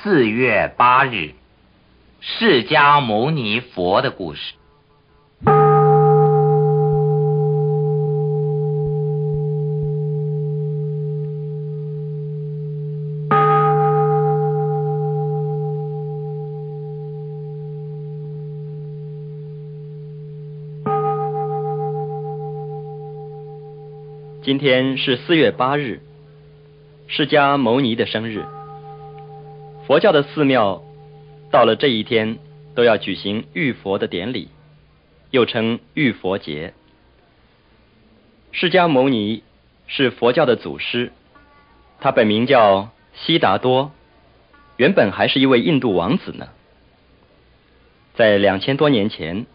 四月八日，释迦牟尼佛的故事。今天是四月八日，释迦牟尼的生日。佛教的寺庙到了这一天都要举行浴佛的典礼，又称浴佛节。释迦牟尼是佛教的祖师，他本名叫悉达多，原本还是一位印度王子呢。在两千多年前，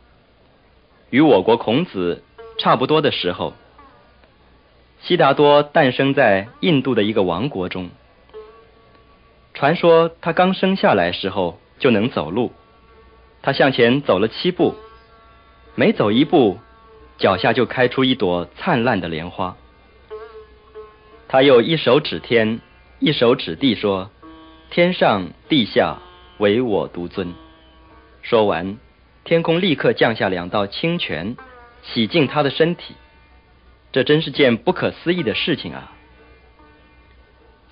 与我国孔子差不多的时候。悉达多诞生在印度的一个王国中。传说他刚生下来时候就能走路，他向前走了七步，每走一步，脚下就开出一朵灿烂的莲花。他又一手指天，一手指地，说：“天上地下，唯我独尊。”说完，天空立刻降下两道清泉，洗净他的身体。这真是件不可思议的事情啊！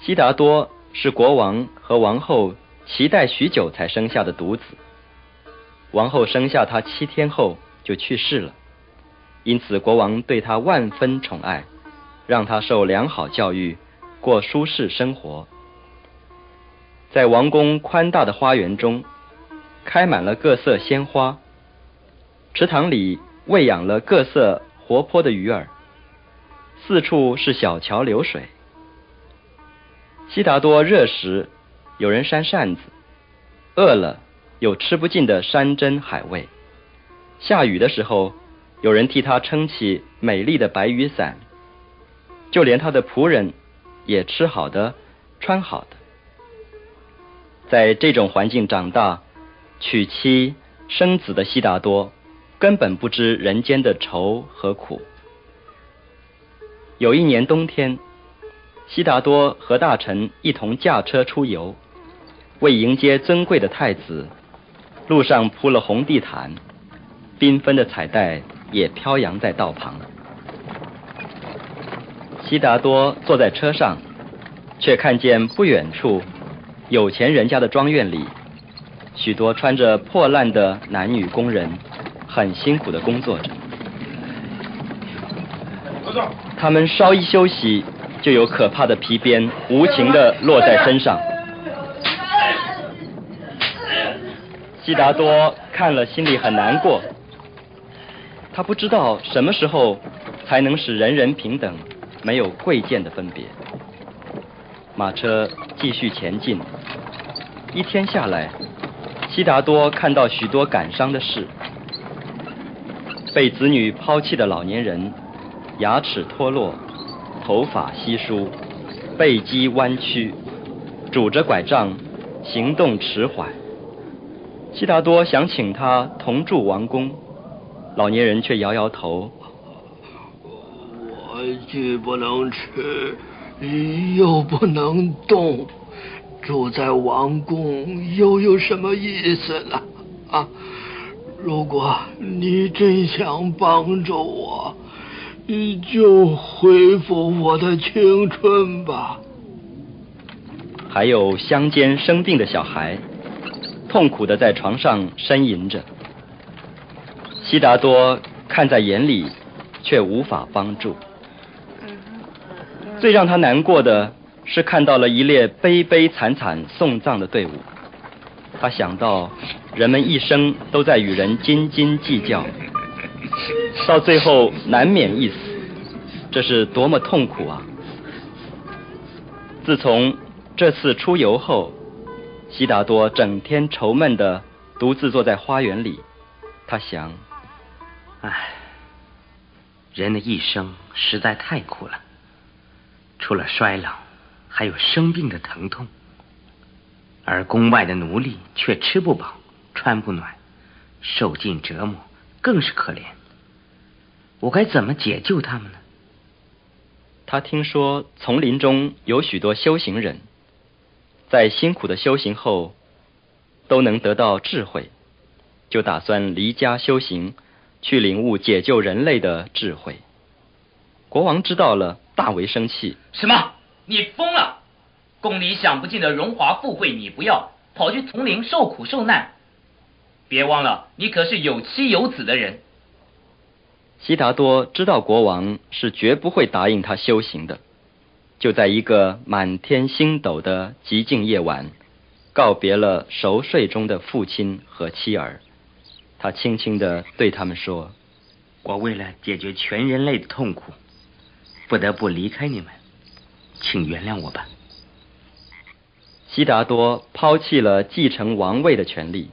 悉达多是国王和王后期待许久才生下的独子，王后生下他七天后就去世了，因此国王对他万分宠爱，让他受良好教育，过舒适生活。在王宫宽大的花园中，开满了各色鲜花，池塘里喂养了各色活泼的鱼儿。四处是小桥流水。悉达多热时，有人扇扇子；饿了，有吃不尽的山珍海味；下雨的时候，有人替他撑起美丽的白雨伞。就连他的仆人也吃好的，穿好的。在这种环境长大、娶妻生子的悉达多，根本不知人间的愁和苦。有一年冬天，悉达多和大臣一同驾车出游，为迎接尊贵的太子，路上铺了红地毯，缤纷的彩带也飘扬在道旁。悉达多坐在车上，却看见不远处有钱人家的庄院里，许多穿着破烂的男女工人，很辛苦的工作着。他们稍一休息，就有可怕的皮鞭无情的落在身上。悉达多看了，心里很难过。他不知道什么时候才能使人人平等，没有贵贱的分别。马车继续前进，一天下来，悉达多看到许多感伤的事：被子女抛弃的老年人。牙齿脱落，头发稀疏，背肌弯曲，拄着拐杖，行动迟缓。悉达多想请他同住王宫，老年人却摇摇头。我既不能吃，又不能动，住在王宫又有什么意思呢？啊！如果你真想帮助我。你就恢复我的青春吧。还有乡间生病的小孩，痛苦的在床上呻吟着。悉达多看在眼里，却无法帮助。最让他难过的是看到了一列悲悲惨惨送葬的队伍。他想到人们一生都在与人斤斤计较。到最后难免一死，这是多么痛苦啊！自从这次出游后，悉达多整天愁闷的独自坐在花园里。他想：唉，人的一生实在太苦了，除了衰老，还有生病的疼痛，而宫外的奴隶却吃不饱、穿不暖，受尽折磨，更是可怜。我该怎么解救他们呢？他听说丛林中有许多修行人，在辛苦的修行后都能得到智慧，就打算离家修行，去领悟解救人类的智慧。国王知道了，大为生气。什么？你疯了！宫里享不尽的荣华富贵你不要，跑去丛林受苦受难。别忘了，你可是有妻有子的人。悉达多知道国王是绝不会答应他修行的，就在一个满天星斗的寂静夜晚，告别了熟睡中的父亲和妻儿。他轻轻地对他们说：“我为了解决全人类的痛苦，不得不离开你们，请原谅我吧。”悉达多抛弃了继承王位的权利，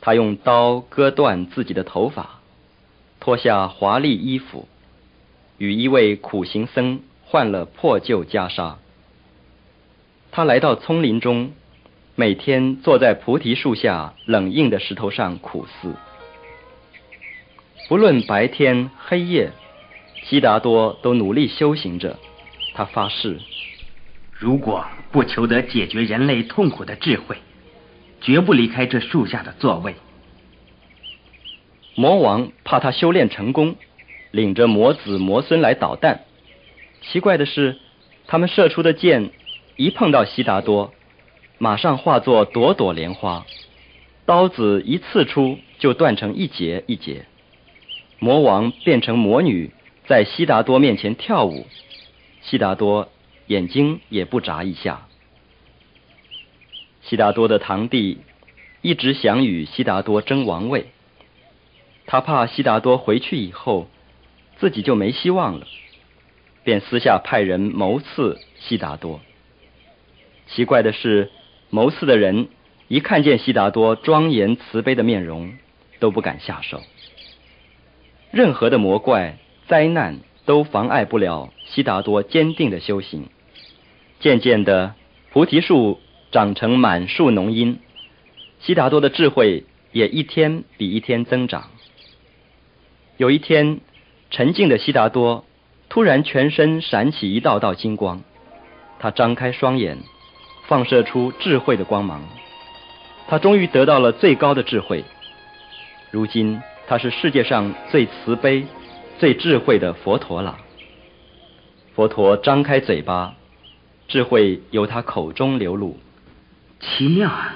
他用刀割断自己的头发。脱下华丽衣服，与一位苦行僧换了破旧袈裟。他来到丛林中，每天坐在菩提树下冷硬的石头上苦思。不论白天黑夜，悉达多都努力修行着。他发誓，如果不求得解决人类痛苦的智慧，绝不离开这树下的座位。魔王怕他修炼成功，领着魔子魔孙来捣蛋。奇怪的是，他们射出的箭一碰到悉达多，马上化作朵朵莲花；刀子一刺出，就断成一节一节。魔王变成魔女，在悉达多面前跳舞，悉达多眼睛也不眨一下。悉达多的堂弟一直想与悉达多争王位。他怕悉达多回去以后，自己就没希望了，便私下派人谋刺悉达多。奇怪的是，谋刺的人一看见悉达多庄严慈悲的面容，都不敢下手。任何的魔怪灾难都妨碍不了悉达多坚定的修行。渐渐的，菩提树长成满树浓荫，悉达多的智慧也一天比一天增长。有一天，沉静的悉达多突然全身闪起一道道金光，他张开双眼，放射出智慧的光芒。他终于得到了最高的智慧。如今，他是世界上最慈悲、最智慧的佛陀了。佛陀张开嘴巴，智慧由他口中流露。奇妙啊，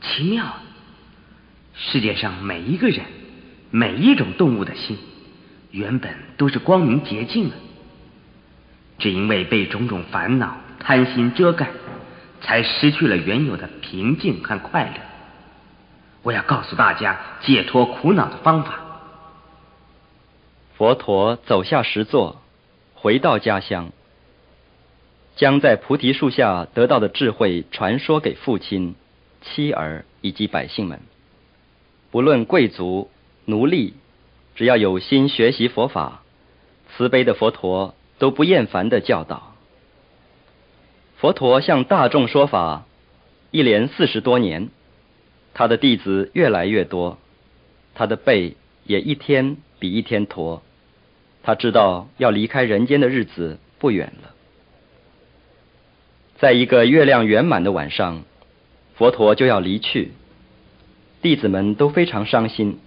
奇妙！世界上每一个人。每一种动物的心，原本都是光明洁净的，只因为被种种烦恼、贪心遮盖，才失去了原有的平静和快乐。我要告诉大家解脱苦恼的方法。佛陀走下石座，回到家乡，将在菩提树下得到的智慧传说给父亲、妻儿以及百姓们，不论贵族。奴隶只要有心学习佛法，慈悲的佛陀都不厌烦的教导。佛陀向大众说法，一连四十多年，他的弟子越来越多，他的背也一天比一天驼。他知道要离开人间的日子不远了。在一个月亮圆满的晚上，佛陀就要离去，弟子们都非常伤心。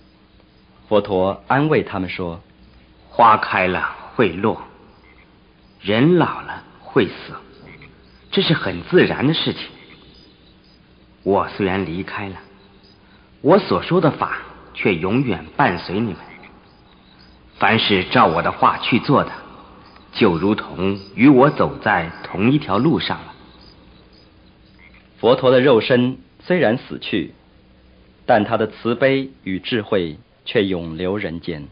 佛陀安慰他们说：“花开了会落，人老了会死，这是很自然的事情。我虽然离开了，我所说的法却永远伴随你们。凡是照我的话去做的，就如同与我走在同一条路上。”佛陀的肉身虽然死去，但他的慈悲与智慧。却永留人间。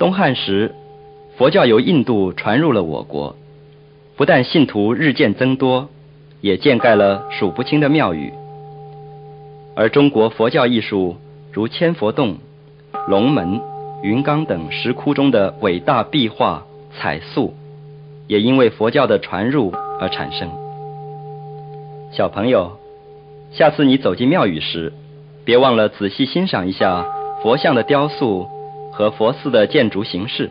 东汉时，佛教由印度传入了我国，不但信徒日渐增多，也建盖了数不清的庙宇。而中国佛教艺术，如千佛洞、龙门、云冈等石窟中的伟大壁画、彩塑，也因为佛教的传入而产生。小朋友，下次你走进庙宇时，别忘了仔细欣赏一下佛像的雕塑和佛寺的建筑形式，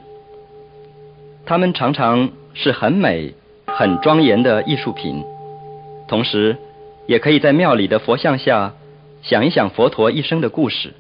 它们常常是很美、很庄严的艺术品，同时，也可以在庙里的佛像下想一想佛陀一生的故事。